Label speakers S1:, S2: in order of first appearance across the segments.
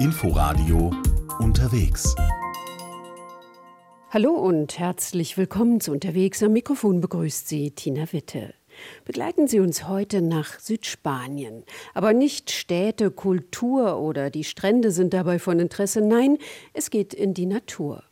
S1: Inforadio unterwegs.
S2: Hallo und herzlich willkommen zu Unterwegs. Am Mikrofon begrüßt Sie Tina Witte. Begleiten Sie uns heute nach Südspanien. Aber nicht Städte, Kultur oder die Strände sind dabei von Interesse. Nein, es geht in die Natur.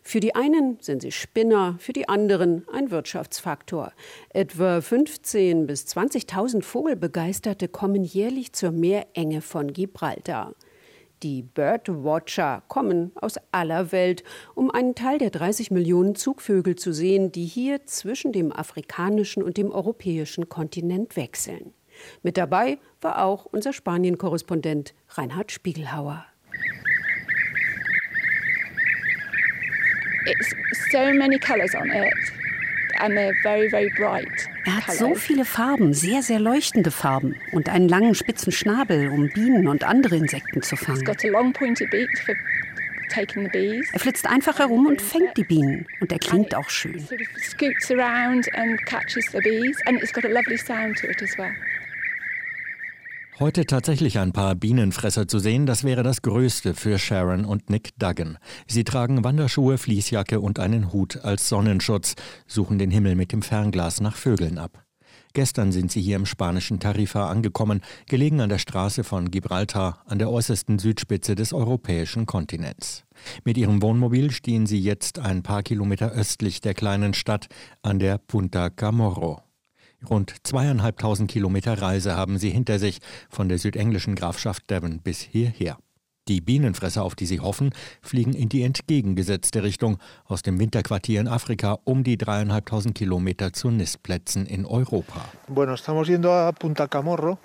S2: Für die einen sind sie Spinner, für die anderen ein Wirtschaftsfaktor. Etwa 15.000 bis 20.000 Vogelbegeisterte kommen jährlich zur Meerenge von Gibraltar. Die Birdwatcher kommen aus aller Welt, um einen Teil der 30 Millionen Zugvögel zu sehen, die hier zwischen dem afrikanischen und dem europäischen Kontinent wechseln. Mit dabei war auch unser Spanien-Korrespondent Reinhard Spiegelhauer.
S3: It's so many colors on it very very bright.
S2: Er hat so viele Farben, sehr, sehr leuchtende Farben und einen langen spitzen Schnabel, um Bienen und andere Insekten zu fangen. Er flitzt einfach herum und fängt die Bienen und er klingt auch schön.
S4: Heute tatsächlich ein paar Bienenfresser zu sehen, das wäre das Größte für Sharon und Nick Duggan. Sie tragen Wanderschuhe, Fließjacke und einen Hut als Sonnenschutz, suchen den Himmel mit dem Fernglas nach Vögeln ab. Gestern sind sie hier im spanischen Tarifa angekommen, gelegen an der Straße von Gibraltar, an der äußersten Südspitze des europäischen Kontinents. Mit ihrem Wohnmobil stehen sie jetzt ein paar Kilometer östlich der kleinen Stadt an der Punta Camorro. Rund zweieinhalbtausend Kilometer Reise haben sie hinter sich von der südenglischen Grafschaft Devon bis hierher. Die Bienenfresser, auf die sie hoffen, fliegen in die entgegengesetzte Richtung aus dem Winterquartier in Afrika um die dreieinhalbtausend Kilometer zu Nistplätzen in Europa.
S5: Bueno, estamos yendo a Punta Camorro,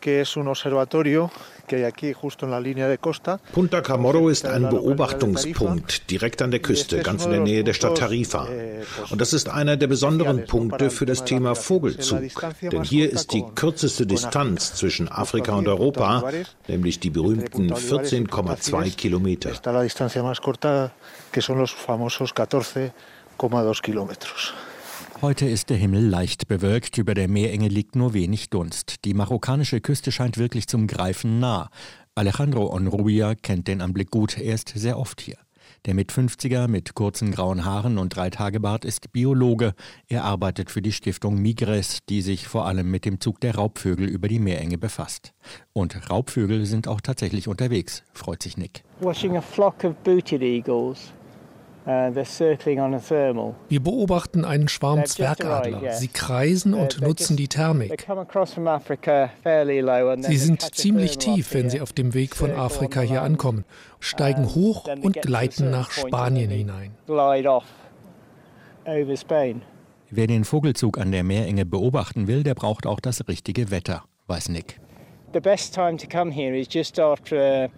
S5: que es un observatorio
S6: Punta Camorro ist ein Beobachtungspunkt direkt an der Küste, ganz in der Nähe der Stadt Tarifa.
S5: Eh,
S6: Und das ist einer der besonderen Punkte für das Thema Vogelzug. Denn hier ist die kürzeste Distanz zwischen Afrika und Europa, nämlich die berühmten 14,2 Kilometer.
S4: Heute ist der Himmel leicht bewölkt, über der Meerenge liegt nur wenig Dunst. Die marokkanische Küste scheint wirklich zum Greifen nah. Alejandro Onrubia kennt den Anblick gut, er ist sehr oft hier. Der mit 50er mit kurzen grauen Haaren und Dreitagebart ist Biologe. Er arbeitet für die Stiftung Migres, die sich vor allem mit dem Zug der Raubvögel über die Meerenge befasst. Und Raubvögel sind auch tatsächlich unterwegs, freut sich Nick.
S7: Watching a flock of booted eagles
S8: Wir beobachten einen Schwarm Zwergadler. Sie kreisen und nutzen die Thermik. Sie sind ziemlich tief, wenn sie auf dem Weg von Afrika hier ankommen, steigen hoch und gleiten nach Spanien hinein.
S4: Wer den Vogelzug an der Meerenge beobachten will, der braucht auch das richtige Wetter, weiß Nick.
S7: The best time to come here is just after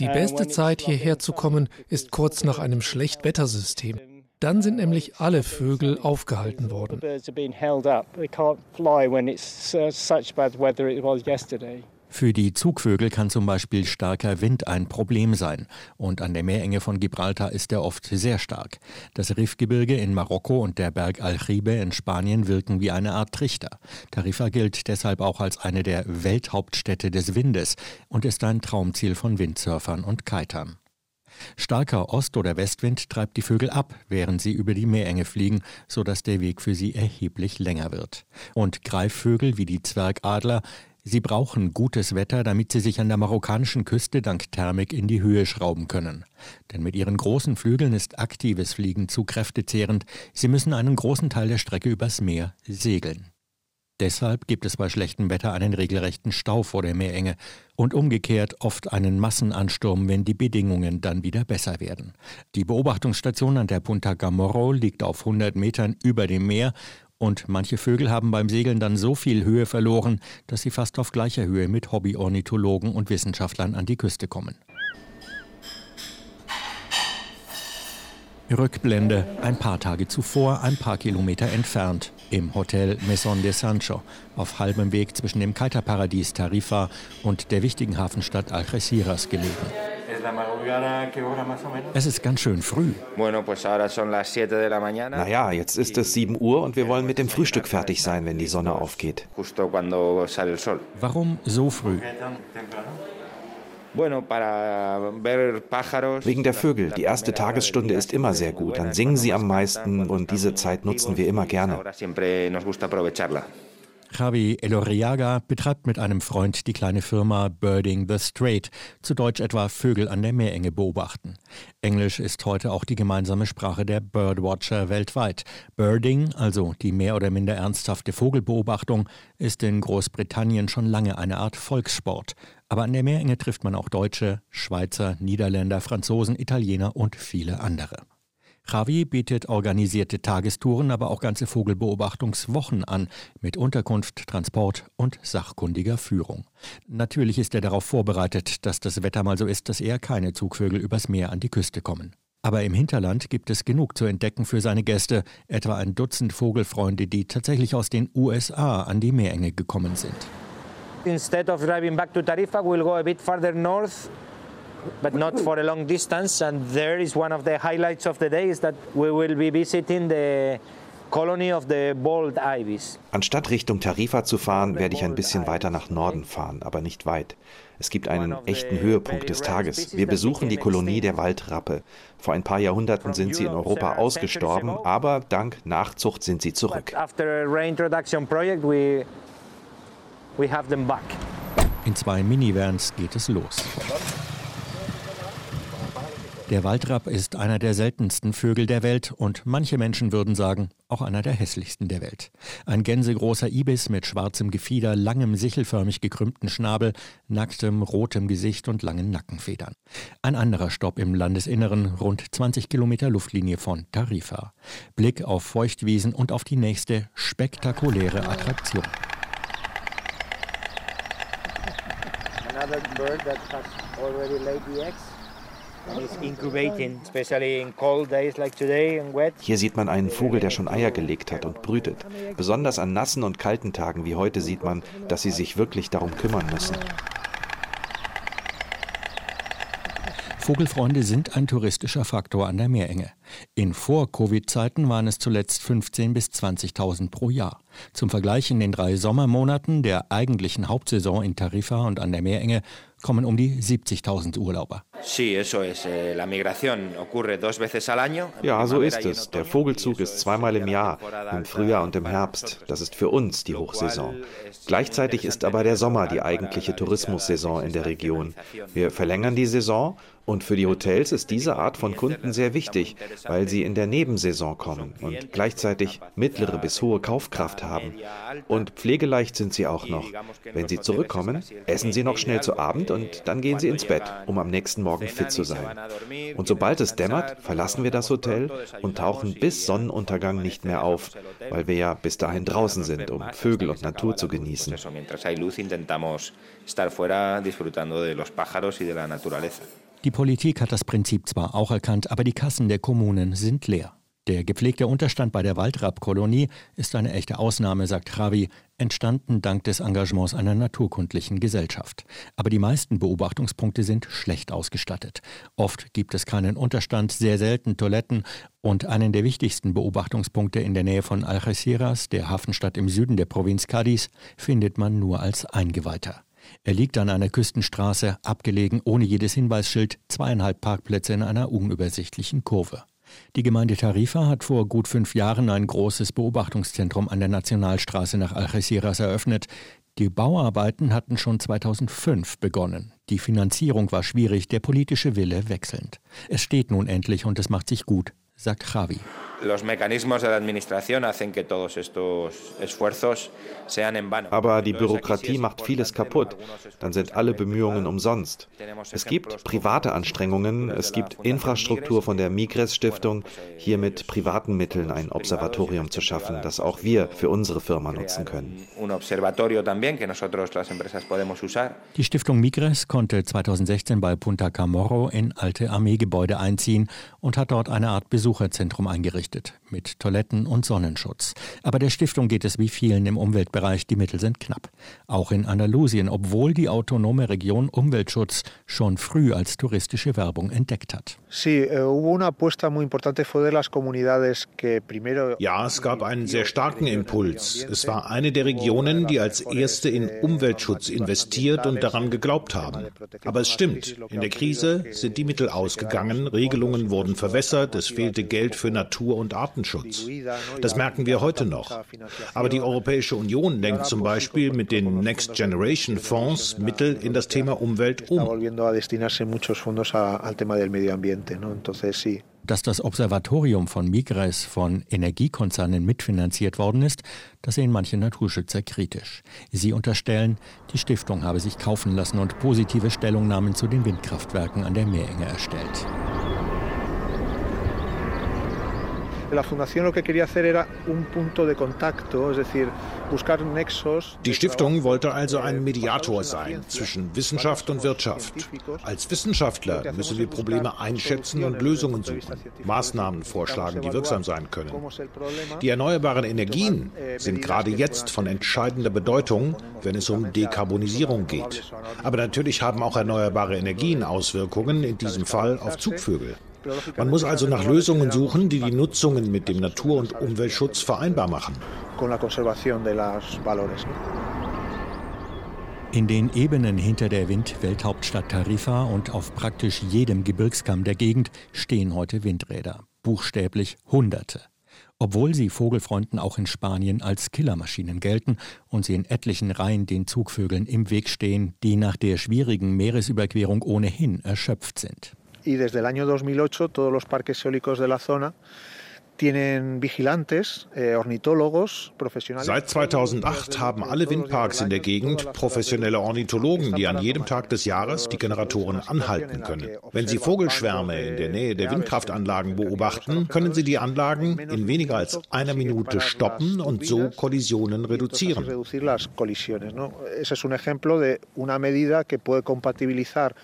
S8: die beste Zeit, hierher zu kommen, ist kurz nach einem Schlechtwettersystem. Dann sind nämlich alle Vögel aufgehalten worden.
S4: Für die Zugvögel kann zum Beispiel starker Wind ein Problem sein. Und an der Meerenge von Gibraltar ist er oft sehr stark. Das Rifgebirge in Marokko und der Berg Aljibe in Spanien wirken wie eine Art Trichter. Tarifa gilt deshalb auch als eine der Welthauptstädte des Windes und ist ein Traumziel von Windsurfern und Kitern. Starker Ost- oder Westwind treibt die Vögel ab, während sie über die Meerenge fliegen, sodass der Weg für sie erheblich länger wird. Und Greifvögel wie die Zwergadler Sie brauchen gutes Wetter, damit sie sich an der marokkanischen Küste dank Thermik in die Höhe schrauben können. Denn mit ihren großen Flügeln ist aktives Fliegen zu kräftezehrend. Sie müssen einen großen Teil der Strecke übers Meer segeln. Deshalb gibt es bei schlechtem Wetter einen regelrechten Stau vor der Meerenge und umgekehrt oft einen Massenansturm, wenn die Bedingungen dann wieder besser werden. Die Beobachtungsstation an der Punta Gamorro liegt auf 100 Metern über dem Meer und manche Vögel haben beim Segeln dann so viel Höhe verloren, dass sie fast auf gleicher Höhe mit Hobbyornithologen und Wissenschaftlern an die Küste kommen. Rückblende ein paar Tage zuvor, ein paar Kilometer entfernt, im Hotel Maison de Sancho, auf halbem Weg zwischen dem Kiterparadies Tarifa und der wichtigen Hafenstadt Algeciras gelegen. Es ist ganz schön früh.
S9: Naja, jetzt ist es 7 Uhr und wir wollen mit dem Frühstück fertig sein, wenn die Sonne aufgeht.
S4: Warum so früh?
S9: Wegen der Vögel. Die erste Tagesstunde ist immer sehr gut. Dann singen sie am meisten und diese Zeit nutzen wir immer gerne.
S4: Javi Elorriaga betreibt mit einem Freund die kleine Firma Birding the Strait, zu Deutsch etwa Vögel an der Meerenge beobachten. Englisch ist heute auch die gemeinsame Sprache der Birdwatcher weltweit. Birding, also die mehr oder minder ernsthafte Vogelbeobachtung, ist in Großbritannien schon lange eine Art Volkssport. Aber an der Meerenge trifft man auch Deutsche, Schweizer, Niederländer, Franzosen, Italiener und viele andere. Javi bietet organisierte Tagestouren, aber auch ganze Vogelbeobachtungswochen an, mit Unterkunft, Transport und sachkundiger Führung. Natürlich ist er darauf vorbereitet, dass das Wetter mal so ist, dass eher keine Zugvögel übers Meer an die Küste kommen. Aber im Hinterland gibt es genug zu entdecken für seine Gäste, etwa ein Dutzend Vogelfreunde, die tatsächlich aus den USA an die Meerenge gekommen sind.
S10: Instead of driving back to Tarifa, we'll go a bit further north but not for a long distance. And there is one of the highlights of the day is that we will be visiting the colony of the bald ibis.
S9: Anstatt Richtung Tarifa zu fahren, werde ich ein bisschen weiter nach Norden fahren, aber nicht weit. Es gibt einen echten Höhepunkt des Tages. Wir besuchen die Kolonie der Waldrappe. Vor ein paar Jahrhunderten sind sie in Europa ausgestorben, aber dank Nachzucht sind sie zurück.
S4: In zwei Minivans geht es los. Der Waldrapp ist einer der seltensten Vögel der Welt und manche Menschen würden sagen, auch einer der hässlichsten der Welt. Ein gänsegroßer Ibis mit schwarzem Gefieder, langem sichelförmig gekrümmten Schnabel, nacktem rotem Gesicht und langen Nackenfedern. Ein anderer Stopp im Landesinneren, rund 20 Kilometer Luftlinie von Tarifa. Blick auf Feuchtwiesen und auf die nächste spektakuläre Attraktion. Another bird that has already laid the eggs.
S9: Hier sieht man einen Vogel, der schon Eier gelegt hat und brütet. Besonders an nassen und kalten Tagen wie heute sieht man, dass sie sich wirklich darum kümmern müssen.
S4: Vogelfreunde sind ein touristischer Faktor an der Meerenge. In Vor-Covid-Zeiten waren es zuletzt 15.000 bis 20.000 pro Jahr. Zum Vergleich in den drei Sommermonaten der eigentlichen Hauptsaison in Tarifa und an der Meerenge kommen um die 70.000 Urlauber.
S9: Eh, ja, so ist es. Der Vogelzug ist zweimal im Jahr, im Frühjahr und im Herbst. Das ist für uns die Hochsaison. Gleichzeitig ist aber der Sommer die eigentliche Tourismussaison in der Region. Wir verlängern die Saison und für die Hotels ist diese Art von Kunden sehr wichtig, weil sie in der Nebensaison kommen und gleichzeitig mittlere bis hohe Kaufkraft haben. Und pflegeleicht sind sie auch noch. Wenn sie zurückkommen, essen sie noch schnell zu Abend und dann gehen sie ins Bett, um am nächsten Morgen fit zu sein. Und sobald es dämmert, verlassen wir das Hotel und tauchen bis Sonnenuntergang nicht mehr auf, weil wir ja bis dahin draußen sind, um Vögel und Natur zu genießen. estar fuera disfrutando de los pájaros y de la naturaleza.
S4: Die Politik hat das Prinzip zwar auch erkannt, aber die Kassen der Kommunen sind leer. Der gepflegte Unterstand bei der Waldrappkolonie ist eine echte Ausnahme, sagt Javi, entstanden dank des Engagements einer naturkundlichen Gesellschaft. Aber die meisten Beobachtungspunkte sind schlecht ausgestattet. Oft gibt es keinen Unterstand, sehr selten Toiletten und einen der wichtigsten Beobachtungspunkte in der Nähe von Algeciras, der Hafenstadt im Süden der Provinz Cádiz, findet man nur als Eingeweihter. Er liegt an einer Küstenstraße, abgelegen, ohne jedes Hinweisschild, zweieinhalb Parkplätze in einer unübersichtlichen Kurve. Die Gemeinde Tarifa hat vor gut fünf Jahren ein großes Beobachtungszentrum an der Nationalstraße nach Algeciras eröffnet. Die Bauarbeiten hatten schon 2005 begonnen. Die Finanzierung war schwierig, der politische Wille wechselnd. Es steht nun endlich und es macht sich gut, sagt Javi.
S9: Los mecanismos de la administración hacen que todos estos esfuerzos sean en vano. Aber die Bürokratie macht vieles kaputt. Dann sind alle Bemühungen umsonst. Es gibt private Anstrengungen, es gibt Infrastruktur von der Migres Stiftung, hier mit privaten Mitteln ein Observatorium zu schaffen, das auch wir für unsere Firma nutzen können.
S4: Die Stiftung Migres konnte 2016 bei Punta Camorro in alte Armeegebäude einziehen und hat dort eine Art Besucherzentrum eingerichtet eingerichtet, mit Toiletten und Sonnenschutz. Aber der Stiftung geht es wie vielen im Umweltbereich, die Mittel sind knapp. Auch in Andalusien, obwohl die autonome Region Umweltschutz schon früh als touristische Werbung entdeckt hat.
S5: Eh,
S6: ja, es gab einen sehr starken Impuls. Es war eine der Regionen, die als erste in Umweltschutz investiert und daran geglaubt haben. Aber es stimmt, in der Krise sind die Mittel ausgegangen, Regelungen wurden verwässert, es fehlte Geld für Natur- und Artenschutz. Das merken wir heute noch. Aber die Europäische Union lenkt zum Beispiel mit den Next Generation Fonds Mittel in das Thema Umwelt um.
S4: Dass das Observatorium von Migres von Energiekonzernen mitfinanziert worden ist, das sehen manche Naturschützer kritisch. Sie unterstellen, die Stiftung habe sich kaufen lassen und positive Stellungnahmen zu den Windkraftwerken an der Meerenge erstellt.
S6: Die Stiftung wollte also ein Mediator sein zwischen Wissenschaft und Wirtschaft. Als Wissenschaftler müssen wir Probleme einschätzen und Lösungen suchen, Maßnahmen vorschlagen, die wirksam sein können. Die erneuerbaren Energien sind gerade jetzt von entscheidender Bedeutung, wenn es um Dekarbonisierung geht. Aber natürlich haben auch erneuerbare Energien Auswirkungen, in diesem Fall auf Zugvögel. Man muss also nach Lösungen suchen, die die Nutzungen mit dem Natur- und Umweltschutz vereinbar machen.
S4: In den Ebenen hinter der Windwelthauptstadt Tarifa und auf praktisch jedem Gebirgskamm der Gegend stehen heute Windräder. Buchstäblich Hunderte. Obwohl sie Vogelfreunden auch in Spanien als Killermaschinen gelten und sie in etlichen Reihen den Zugvögeln im Weg stehen, die nach der schwierigen Meeresüberquerung ohnehin erschöpft sind.
S5: Y desde el año 2008 todos los parques eólicos de la zona tienen vigilantes, eh, ornitólogos, profesionales.
S6: Seit 2008 haben alle Windparks in der Gegend professionelle Ornithologen, die an jedem Tag des Jahres die Generatoren anhalten können. Wenn sie Vogelschwärme in der Nähe der Windkraftanlagen beobachten, können sie die Anlagen in weniger als einer Minute stoppen und so Kollisionen reduzieren.
S5: Ese es un ejemplo de una medida que puede compatibilizar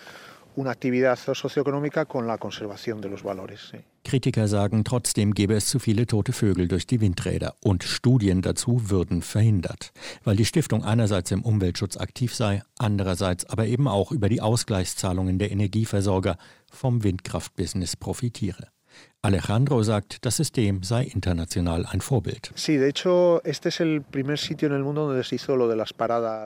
S5: una actividad socioeconómica con la conservación de los valores. Sí.
S4: Kritiker sagen, trotzdem gäbe es zu viele tote Vögel durch die Windräder und Studien dazu würden verhindert, weil die Stiftung einerseits im Umweltschutz aktiv sei, andererseits aber eben auch über die Ausgleichszahlungen der Energieversorger vom Windkraftbusiness profitiere. Alejandro sagt, das System sei international ein Vorbild.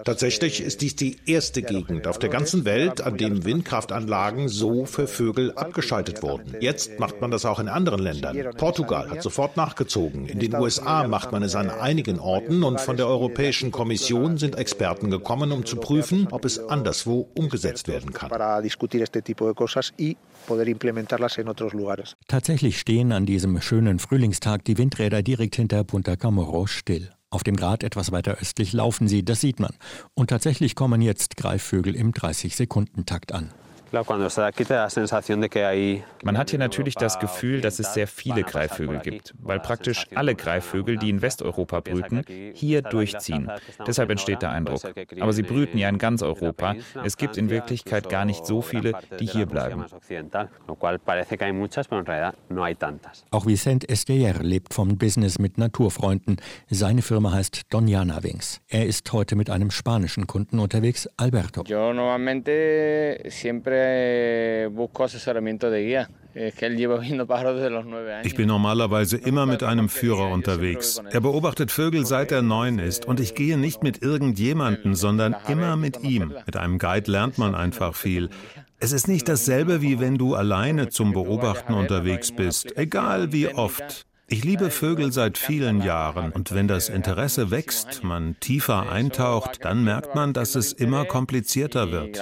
S6: Tatsächlich ist dies die erste Gegend auf der ganzen Welt, an dem Windkraftanlagen so für Vögel abgeschaltet wurden. Jetzt macht man das auch in anderen Ländern. Portugal hat sofort nachgezogen. In den USA macht man es an einigen Orten und von der Europäischen Kommission sind Experten gekommen, um zu prüfen, ob es anderswo umgesetzt werden kann.
S4: Tatsächlich stehen an diesem schönen Frühlingstag die Windräder direkt hinter Punta Camorro still. Auf dem Grat etwas weiter östlich laufen sie, das sieht man. Und tatsächlich kommen jetzt Greifvögel im 30-Sekunden-Takt an.
S11: Man hat hier natürlich das Gefühl, dass es sehr viele Greifvögel gibt, weil praktisch alle Greifvögel, die in Westeuropa brüten, hier durchziehen. Deshalb entsteht der Eindruck. Aber sie brüten ja in ganz Europa. Es gibt in Wirklichkeit gar nicht so viele, die hier bleiben.
S4: Auch Vicente Esteyer lebt vom Business mit Naturfreunden. Seine Firma heißt Doniana Wings. Er ist heute mit einem spanischen Kunden unterwegs, Alberto.
S12: Yo normalmente siempre
S13: Ich bin normalerweise immer mit einem Führer unterwegs. Er beobachtet Vögel seit er neun ist und ich gehe nicht mit irgendjemanden, sondern immer mit ihm. Mit einem Guide lernt man einfach viel. Es ist nicht dasselbe, wie wenn du alleine zum Beobachten unterwegs bist, egal wie oft. Ich liebe Vögel seit vielen Jahren und wenn das Interesse wächst, man tiefer eintaucht, dann merkt man, dass es immer komplizierter wird.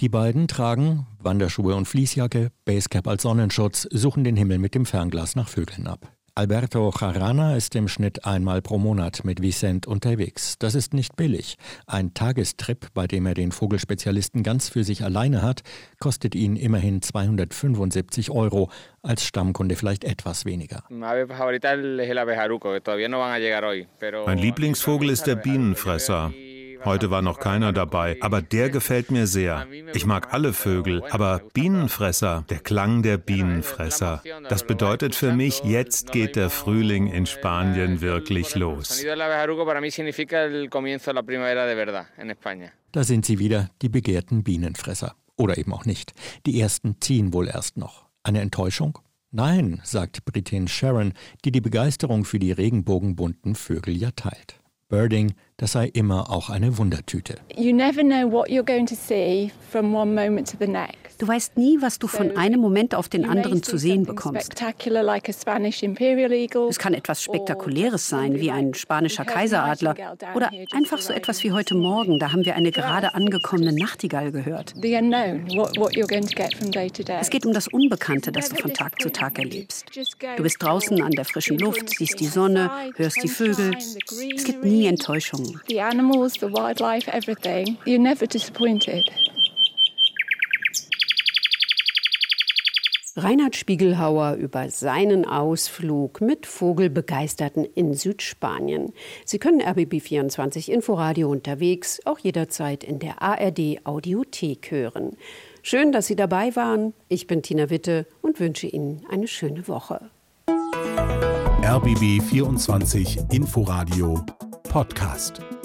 S4: Die beiden tragen Wanderschuhe und Fließjacke, Basecap als Sonnenschutz, suchen den Himmel mit dem Fernglas nach Vögeln ab. Alberto Jarana ist im Schnitt einmal pro Monat mit Vicent unterwegs. Das ist nicht billig. Ein Tagestrip, bei dem er den Vogelspezialisten ganz für sich alleine hat, kostet ihn immerhin 275 Euro. Als Stammkunde vielleicht etwas weniger.
S13: Mein Lieblingsvogel ist der Bienenfresser. Heute war noch keiner dabei, aber der gefällt mir sehr. Ich mag alle Vögel, aber Bienenfresser, der Klang der Bienenfresser, das bedeutet für mich, jetzt geht der Frühling in Spanien wirklich los.
S4: Da sind sie wieder, die begehrten Bienenfresser. Oder eben auch nicht. Die ersten ziehen wohl erst noch. Eine Enttäuschung? Nein, sagt Britin Sharon, die die Begeisterung für die regenbogenbunten Vögel ja teilt. Birding, das sei immer auch eine Wundertüte.
S3: You never know what you're going to see from one moment to the next.
S2: Du weißt nie, was du von einem Moment auf den anderen zu sehen bekommst. Es kann etwas Spektakuläres sein, wie ein spanischer Kaiseradler. Oder einfach so etwas wie heute Morgen. Da haben wir eine gerade angekommene Nachtigall gehört. Es geht um das Unbekannte, das du von Tag zu Tag erlebst. Du bist draußen an der frischen Luft, siehst die Sonne, hörst die Vögel. Es gibt nie Enttäuschungen. The animals, the wildlife, everything. You're never disappointed. Reinhard Spiegelhauer über seinen Ausflug mit Vogelbegeisterten in Südspanien. Sie können RBB24 Inforadio unterwegs, auch jederzeit in der ARD Audiothek hören. Schön, dass Sie dabei waren. Ich bin Tina Witte und wünsche Ihnen eine schöne Woche.
S1: RBB 24 Inforadio Podcast.